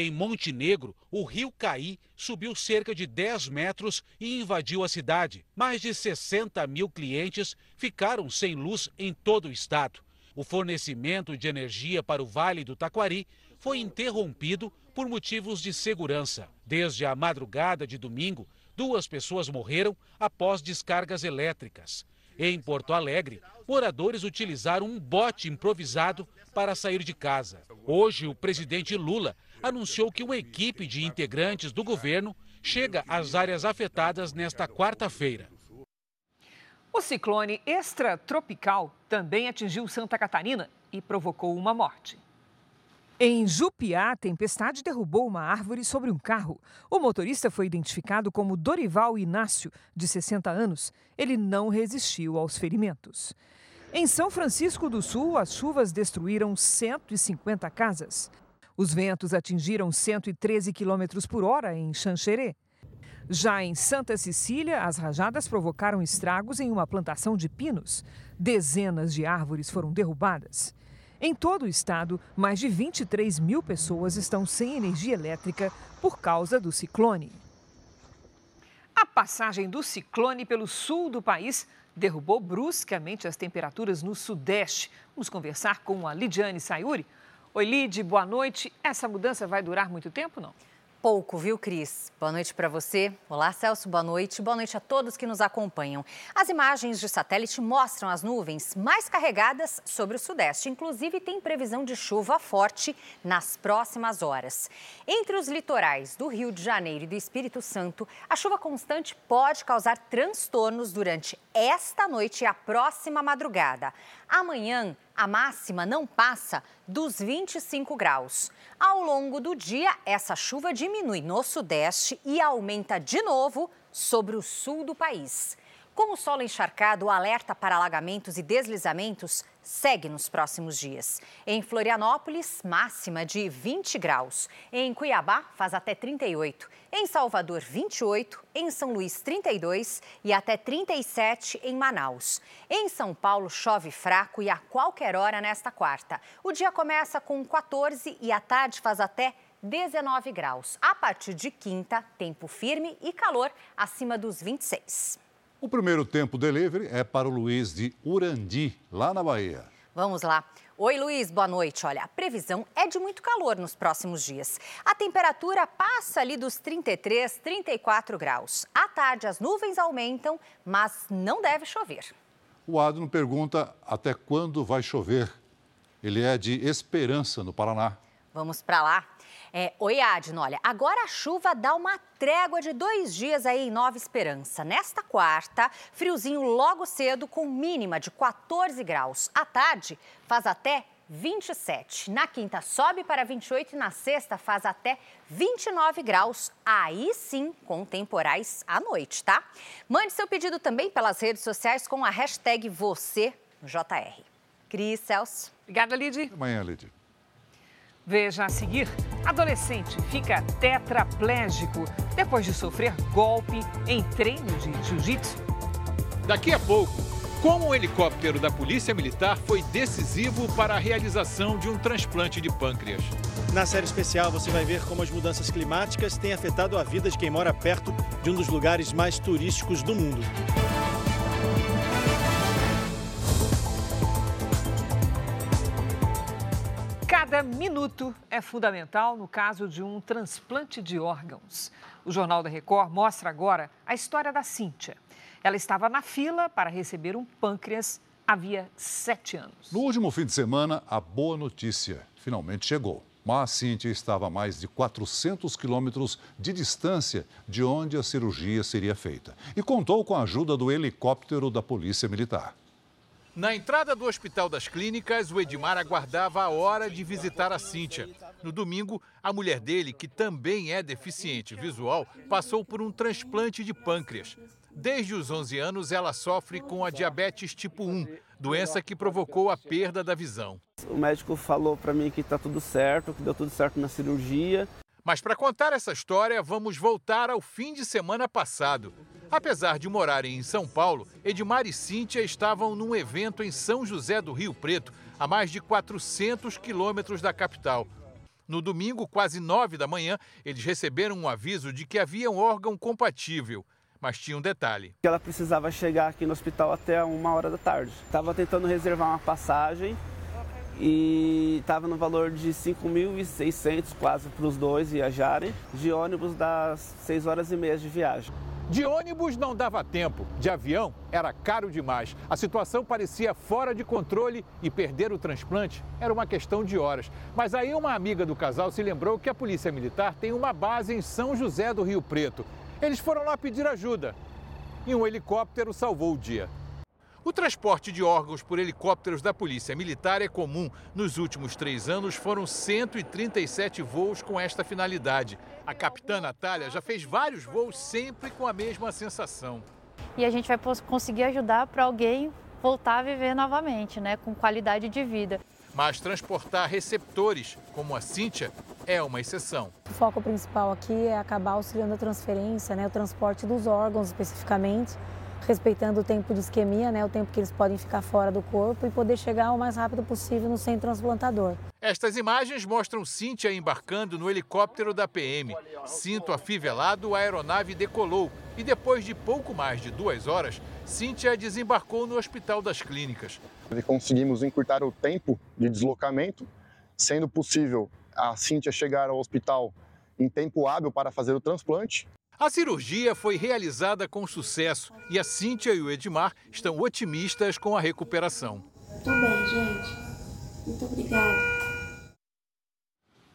[SPEAKER 25] Em Montenegro, o rio Caí subiu cerca de 10 metros e invadiu a cidade. Mais de 60 mil clientes ficaram sem luz em todo o estado. O fornecimento de energia para o Vale do Taquari foi interrompido por motivos de segurança. Desde a madrugada de domingo, duas pessoas morreram após descargas elétricas. Em Porto Alegre, moradores utilizaram um bote improvisado para sair de casa. Hoje, o presidente Lula anunciou que uma equipe de integrantes do governo chega às áreas afetadas nesta quarta-feira.
[SPEAKER 3] O ciclone extratropical também atingiu Santa Catarina e provocou uma morte. Em Jupiá, a tempestade derrubou uma árvore sobre um carro. O motorista foi identificado como Dorival Inácio, de 60 anos. Ele não resistiu aos ferimentos. Em São Francisco do Sul, as chuvas destruíram 150 casas. Os ventos atingiram 113 quilômetros por hora em Xanxerê. Já em Santa Cecília, as rajadas provocaram estragos em uma plantação de pinos. Dezenas de árvores foram derrubadas. Em todo o estado, mais de 23 mil pessoas estão sem energia elétrica por causa do ciclone. A passagem do ciclone pelo sul do país derrubou bruscamente as temperaturas no sudeste. Vamos conversar com a Lidiane Sayuri. Oi, Lid, boa noite. Essa mudança vai durar muito tempo, não?
[SPEAKER 30] pouco, viu, Cris? Boa noite para você. Olá, Celso, boa noite. Boa noite a todos que nos acompanham. As imagens de satélite mostram as nuvens mais carregadas sobre o Sudeste. Inclusive, tem previsão de chuva forte nas próximas horas. Entre os litorais do Rio de Janeiro e do Espírito Santo, a chuva constante pode causar transtornos durante esta noite e a próxima madrugada. Amanhã, a máxima não passa dos 25 graus. Ao longo do dia, essa chuva diminui no sudeste e aumenta de novo sobre o sul do país. Com o solo encharcado, o alerta para alagamentos e deslizamentos segue nos próximos dias. Em Florianópolis, máxima de 20 graus. Em Cuiabá, faz até 38. Em Salvador, 28. Em São Luís, 32. E até 37 em Manaus. Em São Paulo, chove fraco e a qualquer hora nesta quarta. O dia começa com 14 e à tarde faz até 19 graus. A partir de quinta, tempo firme e calor acima dos 26.
[SPEAKER 2] O primeiro tempo delivery é para o Luiz de Urandi, lá na Bahia.
[SPEAKER 30] Vamos lá. Oi, Luiz, boa noite. Olha, a previsão é de muito calor nos próximos dias. A temperatura passa ali dos 33, 34 graus. À tarde, as nuvens aumentam, mas não deve chover.
[SPEAKER 2] O Adno pergunta até quando vai chover. Ele é de Esperança, no Paraná.
[SPEAKER 30] Vamos para lá. É, Oi, Adno, olha, agora a chuva dá uma trégua de dois dias aí em Nova Esperança. Nesta quarta, friozinho logo cedo com mínima de 14 graus. À tarde, faz até 27. Na quinta sobe para 28 e na sexta faz até 29 graus. Aí sim, com temporais à noite, tá? Mande seu pedido também pelas redes sociais com a hashtag você no JR. Cris, Celso.
[SPEAKER 3] Obrigada, Lid.
[SPEAKER 2] Amanhã, Lid.
[SPEAKER 3] Veja a seguir: adolescente fica tetraplégico depois de sofrer golpe em treino de jiu-jitsu.
[SPEAKER 31] Daqui a pouco, como o helicóptero da Polícia Militar foi decisivo para a realização de um transplante de pâncreas.
[SPEAKER 32] Na série especial, você vai ver como as mudanças climáticas têm afetado a vida de quem mora perto de um dos lugares mais turísticos do mundo.
[SPEAKER 3] Cada minuto é fundamental no caso de um transplante de órgãos. O Jornal da Record mostra agora a história da Cíntia. Ela estava na fila para receber um pâncreas havia sete anos.
[SPEAKER 2] No último fim de semana, a boa notícia finalmente chegou. Mas Cíntia estava a mais de 400 quilômetros de distância de onde a cirurgia seria feita. E contou com a ajuda do helicóptero da Polícia Militar.
[SPEAKER 31] Na entrada do Hospital das Clínicas, o Edmar aguardava a hora de visitar a Cíntia. No domingo, a mulher dele, que também é deficiente visual, passou por um transplante de pâncreas. Desde os 11 anos, ela sofre com a diabetes tipo 1, doença que provocou a perda da visão.
[SPEAKER 33] O médico falou para mim que está tudo certo, que deu tudo certo na cirurgia.
[SPEAKER 31] Mas para contar essa história, vamos voltar ao fim de semana passado. Apesar de morarem em São Paulo, Edmar e Cíntia estavam num evento em São José do Rio Preto, a mais de 400 quilômetros da capital. No domingo, quase nove da manhã, eles receberam um aviso de que havia um órgão compatível. Mas tinha um detalhe.
[SPEAKER 33] Ela precisava chegar aqui no hospital até uma hora da tarde. Estava tentando reservar uma passagem e estava no valor de 5.600 quase para os dois viajarem. De ônibus das 6 horas e meia de viagem.
[SPEAKER 31] De ônibus não dava tempo, de avião era caro demais. A situação parecia fora de controle e perder o transplante era uma questão de horas. Mas aí uma amiga do casal se lembrou que a Polícia Militar tem uma base em São José do Rio Preto. Eles foram lá pedir ajuda e um helicóptero salvou o dia. O transporte de órgãos por helicópteros da Polícia Militar é comum. Nos últimos três anos foram 137 voos com esta finalidade. A capitã Natália já fez vários voos sempre com a mesma sensação.
[SPEAKER 34] E a gente vai conseguir ajudar para alguém voltar a viver novamente, né, com qualidade de vida.
[SPEAKER 31] Mas transportar receptores, como a Cíntia, é uma exceção.
[SPEAKER 34] O foco principal aqui é acabar auxiliando a transferência, né, o transporte dos órgãos especificamente, respeitando o tempo de isquemia, né, o tempo que eles podem ficar fora do corpo e poder chegar o mais rápido possível no centro transplantador.
[SPEAKER 31] Estas imagens mostram Cíntia embarcando no helicóptero da PM. Cinto afivelado, a aeronave decolou e depois de pouco mais de duas horas, Cíntia desembarcou no Hospital das Clínicas.
[SPEAKER 35] Conseguimos encurtar o tempo de deslocamento, sendo possível a Cíntia chegar ao hospital em tempo hábil para fazer o transplante.
[SPEAKER 31] A cirurgia foi realizada com sucesso e a Cíntia e o Edmar estão otimistas com a recuperação.
[SPEAKER 36] Tô bem, gente. Muito obrigada.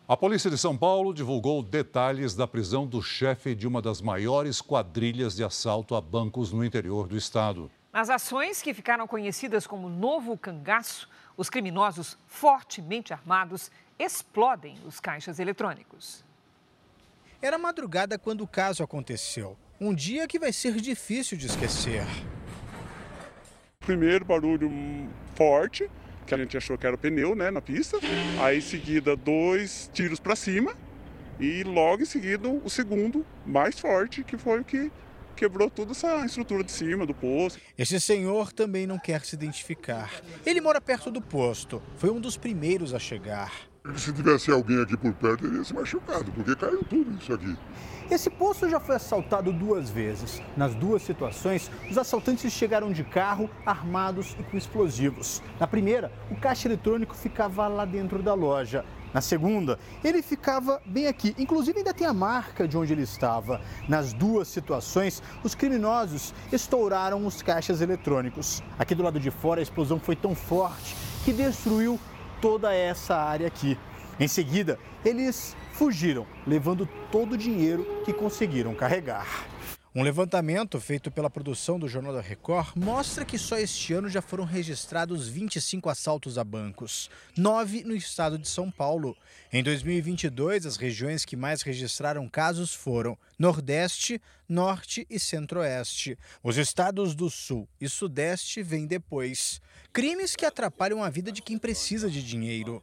[SPEAKER 2] A polícia de São Paulo divulgou detalhes da prisão do chefe de uma das maiores quadrilhas de assalto a bancos no interior do estado.
[SPEAKER 3] Nas ações que ficaram conhecidas como Novo Cangaço, os criminosos fortemente armados explodem os caixas eletrônicos.
[SPEAKER 37] Era madrugada quando o caso aconteceu. Um dia que vai ser difícil de esquecer.
[SPEAKER 38] Primeiro barulho forte, que a gente achou que era o pneu, né, na pista. Aí em seguida dois tiros para cima e logo em seguida o segundo mais forte, que foi o que quebrou toda essa estrutura de cima do posto.
[SPEAKER 37] Esse senhor também não quer se identificar. Ele mora perto do posto. Foi um dos primeiros a chegar.
[SPEAKER 22] Se tivesse alguém aqui por perto, teria se machucado, porque caiu tudo isso aqui.
[SPEAKER 37] Esse posto já foi assaltado duas vezes. Nas duas situações, os assaltantes chegaram de carro, armados e com explosivos. Na primeira, o caixa eletrônico ficava lá dentro da loja. Na segunda, ele ficava bem aqui. Inclusive, ainda tem a marca de onde ele estava. Nas duas situações, os criminosos estouraram os caixas eletrônicos. Aqui do lado de fora, a explosão foi tão forte que destruiu toda essa área aqui. Em seguida, eles fugiram, levando todo o dinheiro que conseguiram carregar. Um levantamento feito pela produção do Jornal da Record mostra que só este ano já foram registrados 25 assaltos a bancos, nove no estado de São Paulo. Em 2022, as regiões que mais registraram casos foram Nordeste, Norte e Centro-Oeste. Os estados do Sul e Sudeste vêm depois. Crimes que atrapalham a vida de quem precisa de dinheiro.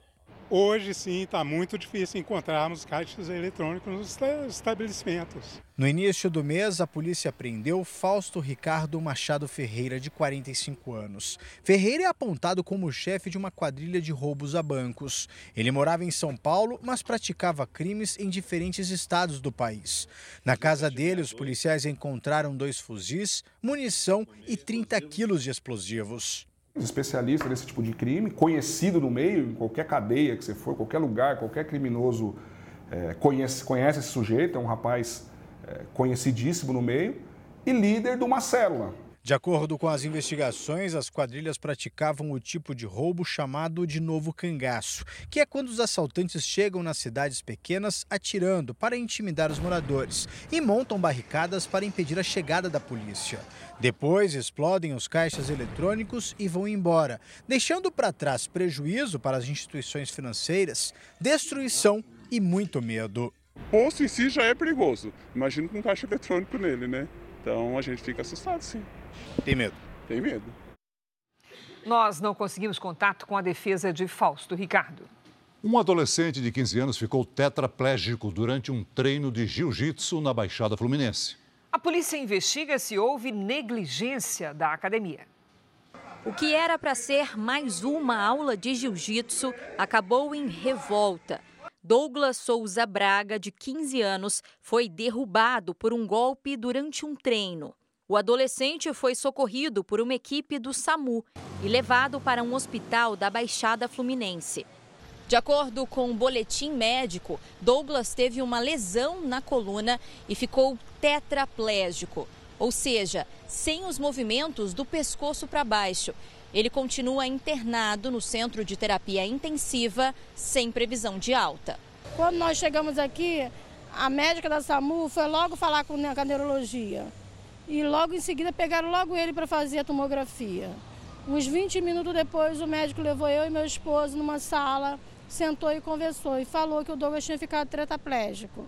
[SPEAKER 39] Hoje sim está muito difícil encontrarmos caixas eletrônicos nos estabelecimentos.
[SPEAKER 37] No início do mês, a polícia prendeu Fausto Ricardo Machado Ferreira, de 45 anos. Ferreira é apontado como chefe de uma quadrilha de roubos a bancos. Ele morava em São Paulo, mas praticava crimes em diferentes estados do país. Na casa dele, os policiais encontraram dois fuzis, munição e 30 quilos de explosivos
[SPEAKER 40] especialista nesse tipo de crime, conhecido no meio, em qualquer cadeia que você for, qualquer lugar, qualquer criminoso é, conhece, conhece esse sujeito, é um rapaz é, conhecidíssimo no meio, e líder de uma célula.
[SPEAKER 37] De acordo com as investigações, as quadrilhas praticavam o tipo de roubo chamado de novo cangaço, que é quando os assaltantes chegam nas cidades pequenas atirando para intimidar os moradores e montam barricadas para impedir a chegada da polícia. Depois explodem os caixas eletrônicos e vão embora, deixando para trás prejuízo para as instituições financeiras, destruição e muito medo.
[SPEAKER 38] O posto em si já é perigoso. Imagina com um caixa eletrônico nele, né? Então a gente fica assustado, sim.
[SPEAKER 37] Tem medo?
[SPEAKER 38] Tem medo.
[SPEAKER 3] Nós não conseguimos contato com a defesa de Fausto Ricardo.
[SPEAKER 2] Um adolescente de 15 anos ficou tetraplégico durante um treino de jiu-jitsu na Baixada Fluminense.
[SPEAKER 3] A polícia investiga se houve negligência da academia.
[SPEAKER 41] O que era para ser mais uma aula de jiu-jitsu acabou em revolta. Douglas Souza Braga, de 15 anos, foi derrubado por um golpe durante um treino. O adolescente foi socorrido por uma equipe do SAMU e levado para um hospital da Baixada Fluminense. De acordo com o um boletim médico, Douglas teve uma lesão na coluna e ficou tetraplégico, ou seja, sem os movimentos do pescoço para baixo. Ele continua internado no centro de terapia intensiva, sem previsão de alta.
[SPEAKER 42] Quando nós chegamos aqui, a médica da SAMU foi logo falar com a neurologia. E logo em seguida pegaram logo ele para fazer a tomografia. Uns 20 minutos depois, o médico levou eu e meu esposo numa sala, sentou e conversou e falou que o Douglas tinha ficado tetraplégico.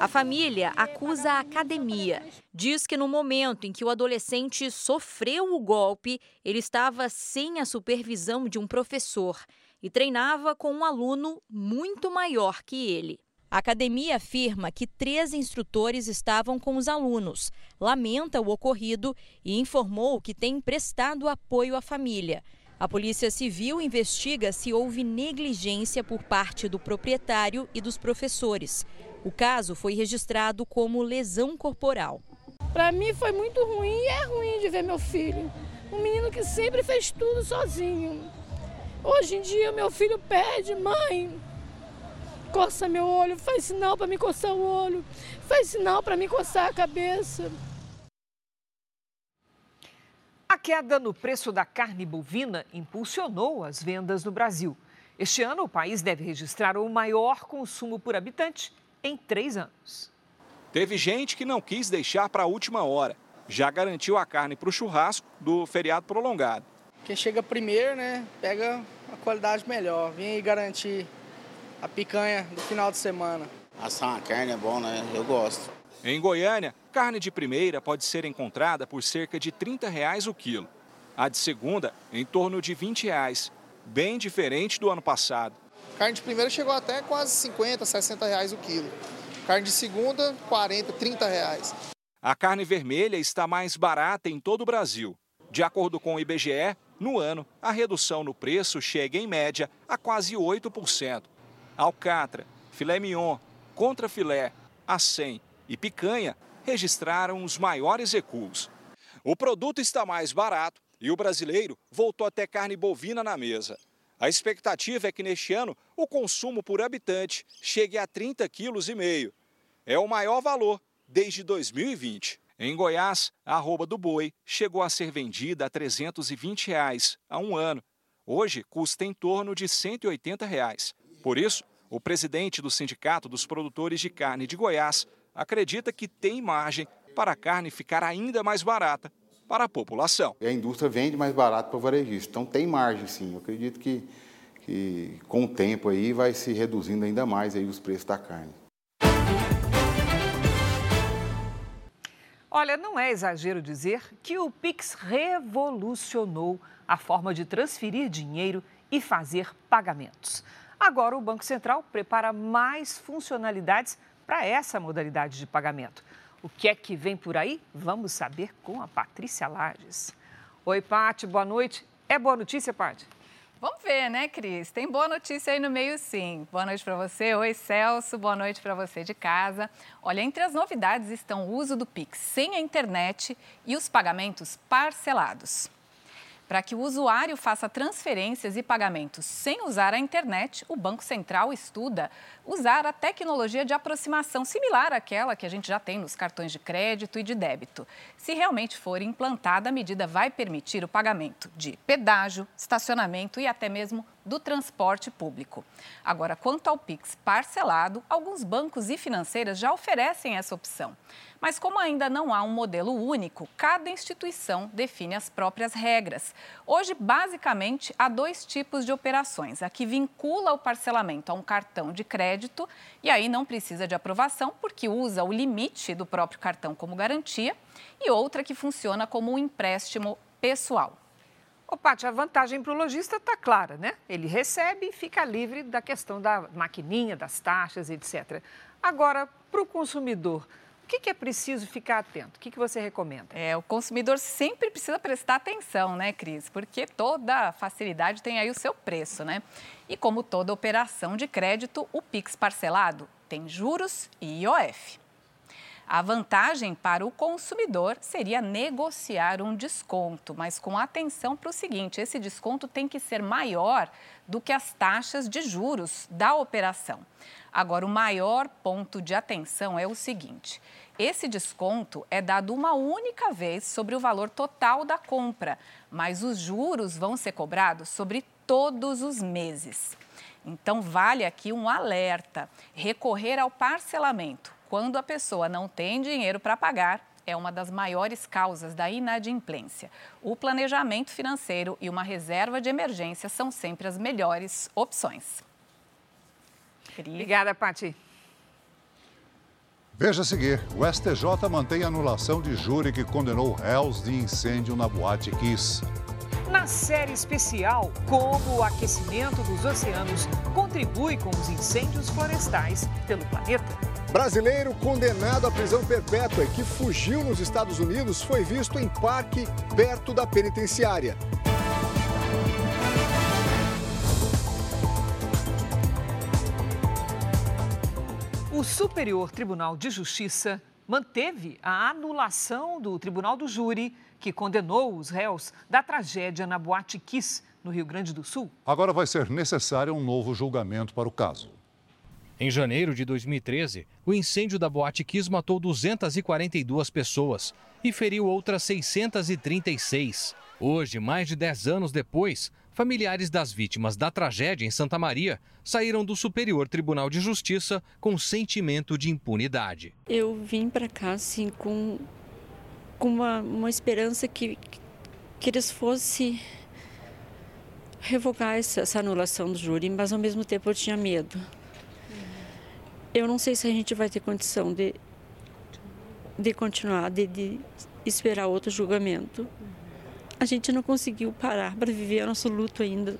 [SPEAKER 41] A família acusa a academia. Diz que no momento em que o adolescente sofreu o golpe, ele estava sem a supervisão de um professor e treinava com um aluno muito maior que ele. A academia afirma que três instrutores estavam com os alunos, lamenta o ocorrido e informou que tem prestado apoio à família. A Polícia Civil investiga se houve negligência por parte do proprietário e dos professores. O caso foi registrado como lesão corporal.
[SPEAKER 42] Para mim foi muito ruim e é ruim de ver meu filho. Um menino que sempre fez tudo sozinho. Hoje em dia meu filho pede, mãe, coça meu olho, faz sinal para me coçar o olho, faz sinal para me coçar a cabeça.
[SPEAKER 3] A queda no preço da carne bovina impulsionou as vendas no Brasil. Este ano, o país deve registrar o maior consumo por habitante em três anos.
[SPEAKER 31] Teve gente que não quis deixar para a última hora. Já garantiu a carne para o churrasco do feriado prolongado.
[SPEAKER 16] Quem chega primeiro, né, pega a qualidade melhor. Vim aí garantir a picanha do final de semana.
[SPEAKER 43] Assar uma carne é bom, né? Eu gosto.
[SPEAKER 31] Em Goiânia, carne de primeira pode ser encontrada por cerca de 30 reais o quilo. A de segunda, em torno de 20 reais, bem diferente do ano passado.
[SPEAKER 16] Carne de primeira chegou até quase 50, 60 reais o quilo. Carne de segunda, 40, 30 reais.
[SPEAKER 31] A carne vermelha está mais barata em todo o Brasil. De acordo com o IBGE, no ano, a redução no preço chega, em média, a quase 8% alcatra, filé mignon, contrafilé, acém e picanha registraram os maiores recuos. O produto está mais barato e o brasileiro voltou a ter carne bovina na mesa. A expectativa é que neste ano o consumo por habitante chegue a 30,5 kg. É o maior valor desde 2020. Em Goiás, a arroba do boi chegou a ser vendida a 320 reais há um ano. Hoje custa em torno de 180 reais. Por isso, o presidente do Sindicato dos Produtores de Carne de Goiás acredita que tem margem para a carne ficar ainda mais barata para a população.
[SPEAKER 38] A indústria vende mais barato para o varejista, então tem margem sim. Eu acredito que, que com o tempo aí vai se reduzindo ainda mais aí os preços da carne.
[SPEAKER 3] Olha, não é exagero dizer que o Pix revolucionou a forma de transferir dinheiro e fazer pagamentos. Agora, o Banco Central prepara mais funcionalidades para essa modalidade de pagamento. O que é que vem por aí? Vamos saber com a Patrícia Lages. Oi, Pati, boa noite. É boa notícia, Pati?
[SPEAKER 44] Vamos ver, né, Cris? Tem boa notícia aí no meio, sim. Boa noite para você. Oi, Celso. Boa noite para você de casa. Olha, entre as novidades estão o uso do Pix sem a internet e os pagamentos parcelados. Para que o usuário faça transferências e pagamentos sem usar a internet, o Banco Central estuda usar a tecnologia de aproximação similar àquela que a gente já tem nos cartões de crédito e de débito. Se realmente for implantada, a medida vai permitir o pagamento de pedágio, estacionamento e até mesmo do transporte público. Agora, quanto ao Pix parcelado, alguns bancos e financeiras já oferecem essa opção. Mas como ainda não há um modelo único, cada instituição define as próprias regras. Hoje, basicamente, há dois tipos de operações: a que vincula o parcelamento a um cartão de crédito e aí não precisa de aprovação porque usa o limite do próprio cartão como garantia, e outra que funciona como um empréstimo pessoal.
[SPEAKER 3] Ô, Paty, a vantagem para o lojista está clara, né? Ele recebe e fica livre da questão da maquininha, das taxas, etc. Agora, para o consumidor, o que, é preciso ficar atento? O que, que você recomenda?
[SPEAKER 44] É, o consumidor sempre precisa prestar atenção, né, Cris? Porque toda facilidade tem aí o seu preço, né? E como toda operação de crédito, o Pix parcelado tem juros e IOF. A vantagem para o consumidor seria negociar um desconto, mas com atenção para o seguinte: esse desconto tem que ser maior do que as taxas de juros da operação. Agora, o maior ponto de atenção é o seguinte: esse desconto é dado uma única vez sobre o valor total da compra, mas os juros vão ser cobrados sobre todos os meses. Então, vale aqui um alerta: recorrer ao parcelamento quando a pessoa não tem dinheiro para pagar é uma das maiores causas da inadimplência. O planejamento financeiro e uma reserva de emergência são sempre as melhores opções.
[SPEAKER 3] Obrigada, Pati.
[SPEAKER 2] Veja a seguir: o STJ mantém a anulação de júri que condenou réus de incêndio na Boate Kiss.
[SPEAKER 3] Na série especial, como o aquecimento dos oceanos contribui com os incêndios florestais pelo planeta.
[SPEAKER 45] Brasileiro condenado à prisão perpétua e que fugiu nos Estados Unidos foi visto em parque perto da penitenciária.
[SPEAKER 3] O Superior Tribunal de Justiça manteve a anulação do Tribunal do Júri, que condenou os réus da tragédia na Boate Kiss, no Rio Grande do Sul.
[SPEAKER 2] Agora vai ser necessário um novo julgamento para o caso.
[SPEAKER 46] Em janeiro de 2013, o incêndio da Boate Kiss matou 242 pessoas e feriu outras 636. Hoje, mais de 10 anos depois, familiares das vítimas da tragédia em Santa Maria saíram do Superior Tribunal de Justiça com sentimento de impunidade.
[SPEAKER 47] Eu vim para cá assim com, com uma, uma esperança que, que eles fossem revogar essa, essa anulação do júri, mas ao mesmo tempo eu tinha medo. Eu não sei se a gente vai ter condição de, de continuar, de, de esperar outro julgamento a gente não conseguiu parar para viver nosso luto ainda,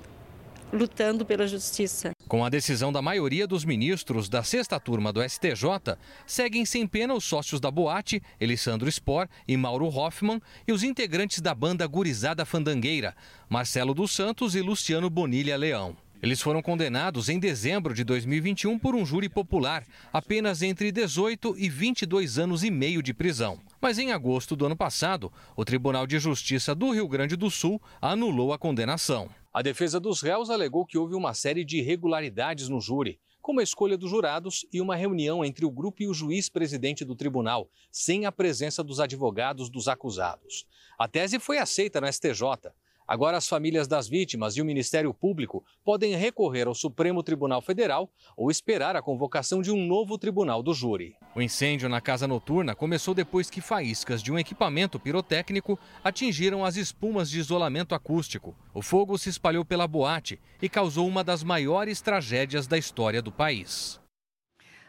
[SPEAKER 47] lutando pela justiça.
[SPEAKER 46] Com a decisão da maioria dos ministros da sexta turma do STJ, seguem sem pena os sócios da boate, Elisandro Spor e Mauro Hoffman, e os integrantes da banda Gurizada Fandangueira, Marcelo dos Santos e Luciano Bonilha Leão. Eles foram condenados em dezembro de 2021 por um júri popular, apenas entre 18 e 22 anos e meio de prisão. Mas em agosto do ano passado, o Tribunal de Justiça do Rio Grande do Sul anulou a condenação. A defesa dos réus alegou que houve uma série de irregularidades no júri, como a escolha dos jurados e uma reunião entre o grupo e o juiz presidente do tribunal, sem a presença dos advogados dos acusados. A tese foi aceita no STJ, Agora, as famílias das vítimas e o Ministério Público podem recorrer ao Supremo Tribunal Federal ou esperar a convocação de um novo tribunal do júri. O incêndio na casa noturna começou depois que faíscas de um equipamento pirotécnico atingiram as espumas de isolamento acústico. O fogo se espalhou pela boate e causou uma das maiores tragédias da história do país.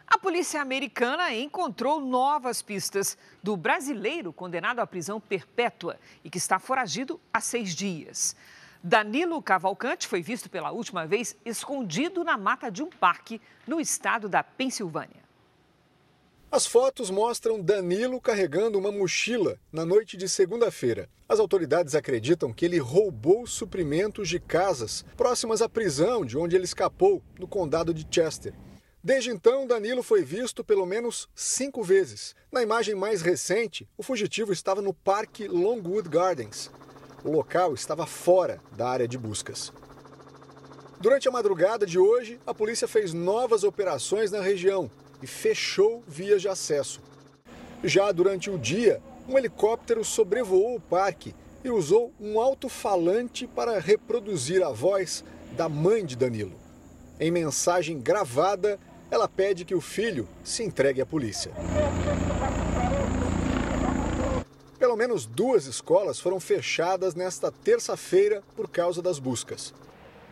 [SPEAKER 3] A polícia americana encontrou novas pistas do brasileiro condenado à prisão perpétua e que está foragido há seis dias. Danilo Cavalcante foi visto pela última vez escondido na mata de um parque no estado da Pensilvânia.
[SPEAKER 45] As fotos mostram Danilo carregando uma mochila na noite de segunda-feira. As autoridades acreditam que ele roubou suprimentos de casas próximas à prisão de onde ele escapou, no condado de Chester. Desde então, Danilo foi visto pelo menos cinco vezes. Na imagem mais recente, o fugitivo estava no Parque Longwood Gardens. O local estava fora da área de buscas. Durante a madrugada de hoje, a polícia fez novas operações na região e fechou vias de acesso. Já durante o dia, um helicóptero sobrevoou o parque e usou um alto-falante para reproduzir a voz da mãe de Danilo. Em mensagem gravada, ela pede que o filho se entregue à polícia. Pelo menos duas escolas foram fechadas nesta terça-feira por causa das buscas.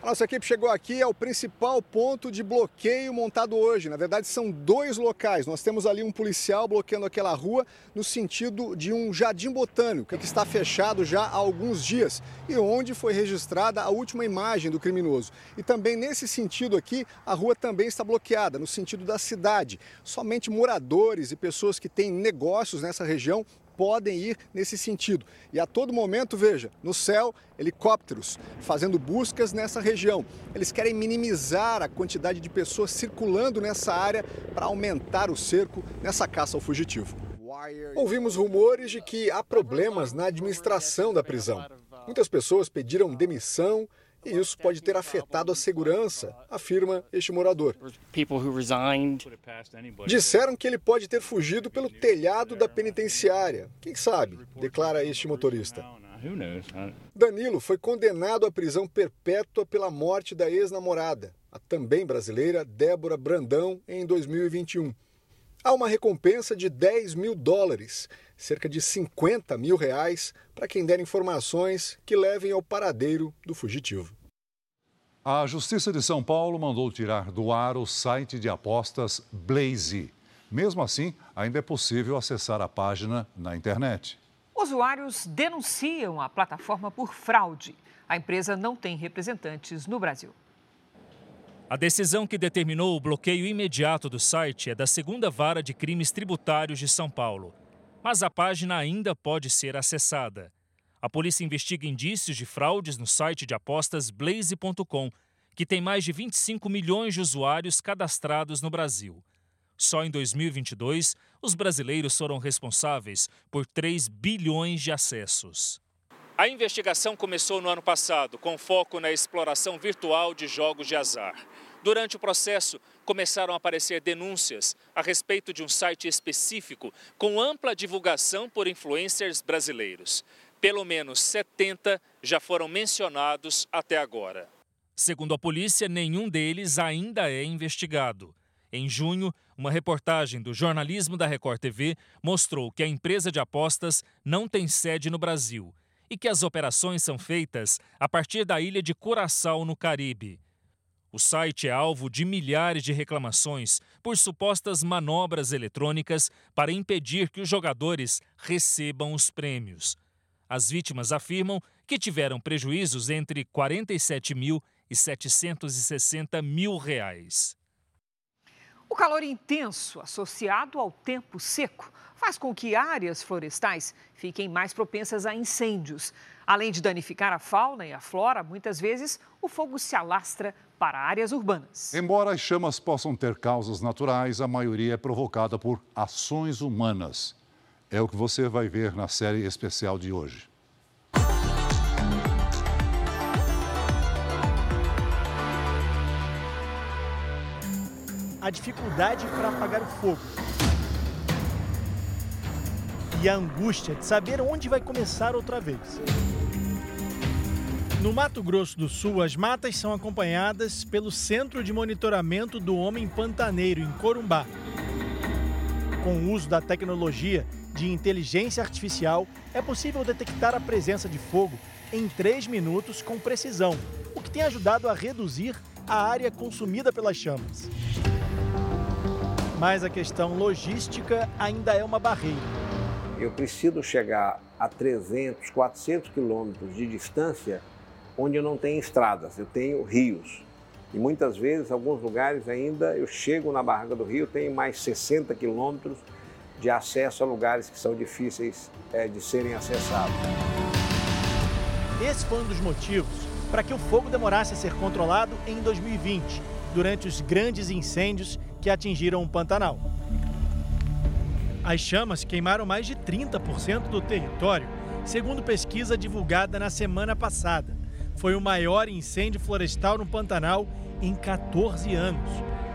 [SPEAKER 45] A nossa equipe chegou aqui ao principal ponto de bloqueio montado hoje. Na verdade, são dois locais. Nós temos ali um policial bloqueando aquela rua no sentido de um jardim botânico que está fechado já há alguns dias e onde foi registrada a última imagem do criminoso. E também nesse sentido aqui, a rua também está bloqueada, no sentido da cidade. Somente moradores e pessoas que têm negócios nessa região podem ir nesse sentido. E a todo momento, veja, no céu, helicópteros fazendo buscas nessa região. Eles querem minimizar a quantidade de pessoas circulando nessa área para aumentar o cerco nessa caça ao fugitivo. Ouvimos rumores de que há problemas na administração da prisão. Muitas pessoas pediram demissão e isso pode ter afetado a segurança, afirma este morador. Disseram que ele pode ter fugido pelo telhado da penitenciária. Quem sabe? declara este motorista. Danilo foi condenado à prisão perpétua pela morte da ex-namorada, a também brasileira Débora Brandão, em 2021. Há uma recompensa de 10 mil dólares, cerca de 50 mil reais, para quem der informações que levem ao paradeiro do fugitivo.
[SPEAKER 2] A Justiça de São Paulo mandou tirar do ar o site de apostas Blaze. Mesmo assim, ainda é possível acessar a página na internet.
[SPEAKER 3] Usuários denunciam a plataforma por fraude. A empresa não tem representantes no Brasil.
[SPEAKER 48] A decisão que determinou o bloqueio imediato do site é da segunda vara de crimes tributários de São Paulo. Mas a página ainda pode ser acessada. A polícia investiga indícios de fraudes no site de apostas Blaze.com, que tem mais de 25 milhões de usuários cadastrados no Brasil. Só em 2022, os brasileiros foram responsáveis por 3 bilhões de acessos. A investigação começou no ano passado, com foco na exploração virtual de jogos de azar. Durante o processo, começaram a aparecer denúncias a respeito de um site específico com ampla divulgação por influencers brasileiros. Pelo menos 70 já foram mencionados até agora. Segundo a polícia, nenhum deles ainda é investigado. Em junho, uma reportagem do jornalismo da Record TV mostrou que a empresa de apostas não tem sede no Brasil e que as operações são feitas a partir da ilha de Curaçao, no Caribe. O site é alvo de milhares de reclamações por supostas manobras eletrônicas para impedir que os jogadores recebam os prêmios. As vítimas afirmam que tiveram prejuízos entre 47 mil e 760 mil reais.
[SPEAKER 3] O calor intenso associado ao tempo seco faz com que áreas florestais fiquem mais propensas a incêndios. Além de danificar a fauna e a flora, muitas vezes o fogo se alastra para áreas urbanas.
[SPEAKER 2] Embora as chamas possam ter causas naturais, a maioria é provocada por ações humanas. É o que você vai ver na série especial de hoje.
[SPEAKER 49] A dificuldade para apagar o fogo e a angústia de saber onde vai começar outra vez. No Mato Grosso do Sul, as matas são acompanhadas pelo Centro de Monitoramento do Homem Pantaneiro, em Corumbá. Com o uso da tecnologia de inteligência artificial, é possível detectar a presença de fogo em 3 minutos com precisão, o que tem ajudado a reduzir a área consumida pelas chamas. Mas a questão logística ainda é uma barreira
[SPEAKER 50] eu preciso chegar a 300, 400 quilômetros de distância onde eu não tenho estradas, eu tenho rios. E muitas vezes, alguns lugares ainda, eu chego na barranca do rio, tenho mais 60 quilômetros de acesso a lugares que são difíceis é, de serem acessados.
[SPEAKER 49] Esse foi um dos motivos para que o fogo demorasse a ser controlado em 2020, durante os grandes incêndios que atingiram o Pantanal. As chamas queimaram mais de 30% do território, segundo pesquisa divulgada na semana passada. Foi o maior incêndio florestal no Pantanal em 14 anos,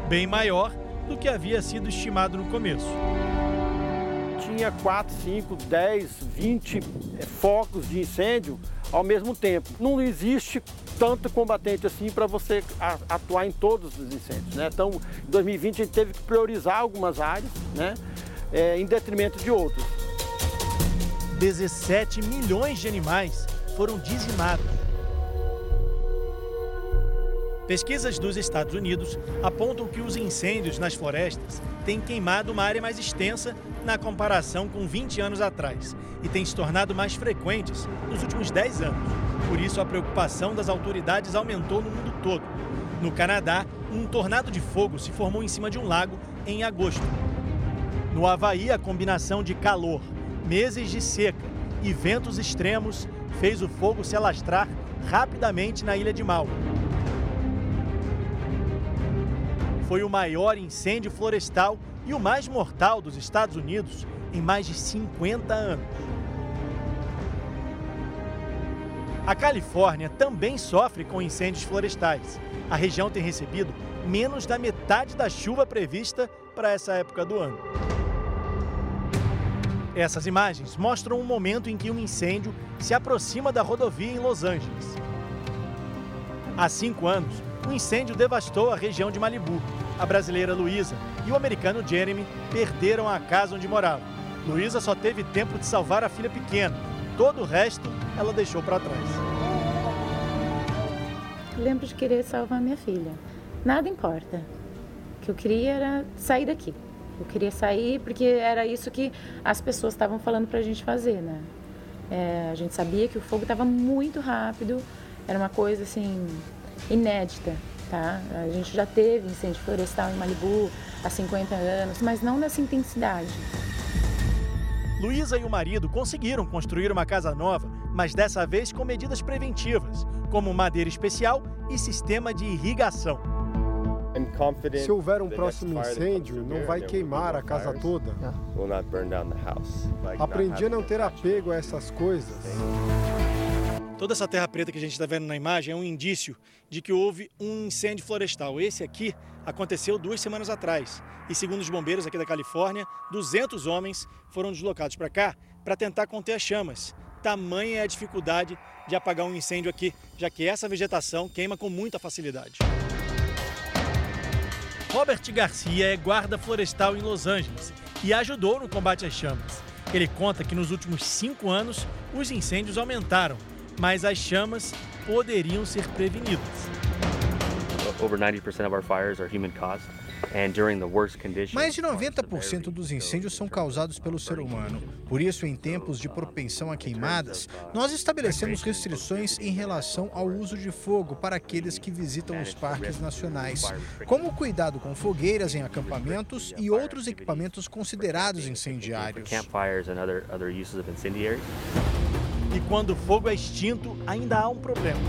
[SPEAKER 49] bem maior do que havia sido estimado no começo.
[SPEAKER 46] Tinha 4, 5, 10, 20 focos de incêndio ao mesmo tempo. Não existe tanto combatente assim para você atuar em todos os incêndios. Né? Então, em 2020 a gente teve que priorizar algumas áreas, né? É, em detrimento de outros.
[SPEAKER 49] 17 milhões de animais foram dizimados. Pesquisas dos Estados Unidos apontam que os incêndios nas florestas têm queimado uma área mais extensa na comparação com 20 anos atrás e têm se tornado mais frequentes nos últimos 10 anos. Por isso, a preocupação das autoridades aumentou no mundo todo. No Canadá, um tornado de fogo se formou em cima de um lago em agosto, no Havaí, a combinação de calor, meses de seca e ventos extremos fez o fogo se alastrar rapidamente na ilha de Mal. Foi o maior incêndio florestal e o mais mortal dos Estados Unidos em mais de 50 anos. A Califórnia também sofre com incêndios florestais. A região tem recebido menos da metade da chuva prevista para essa época do ano. Essas imagens mostram um momento em que um incêndio se aproxima da rodovia em Los Angeles. Há cinco anos, um incêndio devastou a região de Malibu. A brasileira Luísa e o americano Jeremy perderam a casa onde moravam. Luísa só teve tempo de salvar a filha pequena. Todo o resto ela deixou para trás.
[SPEAKER 51] lembro de querer salvar minha filha. Nada importa. O que eu queria era sair daqui. Eu queria sair porque era isso que as pessoas estavam falando para a gente fazer, né? É, a gente sabia que o fogo estava muito rápido, era uma coisa assim inédita, tá? A gente já teve incêndio florestal em Malibu há 50 anos, mas não nessa intensidade.
[SPEAKER 49] Luísa e o marido conseguiram construir uma casa nova, mas dessa vez com medidas preventivas, como madeira especial e sistema de irrigação.
[SPEAKER 52] Se houver um próximo incêndio, não vai queimar a casa toda. Aprendi a não ter apego a essas coisas.
[SPEAKER 49] Toda essa terra preta que a gente está vendo na imagem é um indício de que houve um incêndio florestal. Esse aqui aconteceu duas semanas atrás. E segundo os bombeiros aqui da Califórnia, 200 homens foram deslocados para cá para tentar conter as chamas. Tamanha é a dificuldade de apagar um incêndio aqui, já que essa vegetação queima com muita facilidade. Robert Garcia é guarda florestal em Los Angeles e ajudou no combate às chamas. Ele conta que nos últimos cinco anos os incêndios aumentaram mas as chamas poderiam ser prevenidas.
[SPEAKER 53] Over 90% of our fires are human caused.
[SPEAKER 54] Mais de 90% dos incêndios são causados pelo ser humano. Por isso, em tempos de propensão a queimadas, nós estabelecemos restrições em relação ao uso de fogo para aqueles que visitam os parques nacionais, como o cuidado com fogueiras em acampamentos e outros equipamentos considerados incendiários.
[SPEAKER 49] E quando o fogo é extinto, ainda há um problema.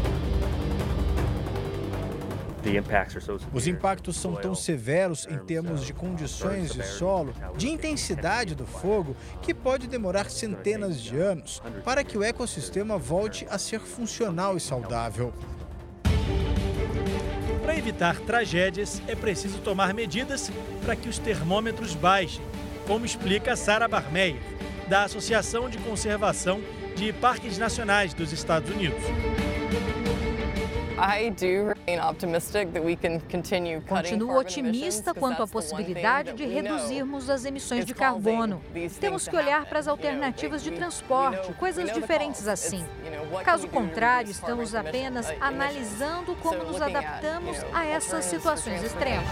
[SPEAKER 54] Os impactos são tão severos em termos de condições de solo, de intensidade do fogo, que pode demorar centenas de anos para que o ecossistema volte a ser funcional e saudável.
[SPEAKER 49] Para evitar tragédias, é preciso tomar medidas para que os termômetros baixem, como explica Sara Barmeyer, da Associação de Conservação de parques nacionais dos Estados Unidos.
[SPEAKER 41] Continuo otimista quanto à possibilidade de reduzirmos as emissões de carbono. Temos que olhar para as alternativas de transporte, coisas diferentes assim. Caso contrário, estamos apenas analisando como nos adaptamos a essas situações extremas.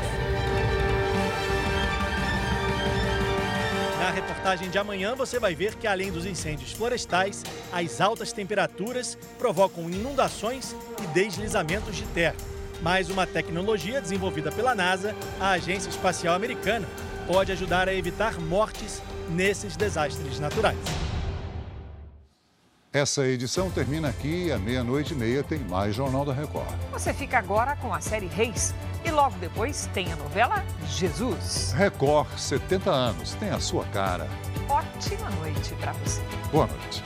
[SPEAKER 49] Na reportagem de amanhã você vai ver que além dos incêndios florestais, as altas temperaturas provocam inundações e deslizamentos de terra. Mais uma tecnologia desenvolvida pela NASA, a Agência Espacial Americana, pode ajudar a evitar mortes nesses desastres naturais.
[SPEAKER 2] Essa edição termina aqui e à meia-noite e meia tem mais Jornal da Record.
[SPEAKER 3] Você fica agora com a série Reis e logo depois tem a novela Jesus.
[SPEAKER 2] Record 70 anos, tem a sua cara.
[SPEAKER 3] Ótima noite para você.
[SPEAKER 2] Boa noite.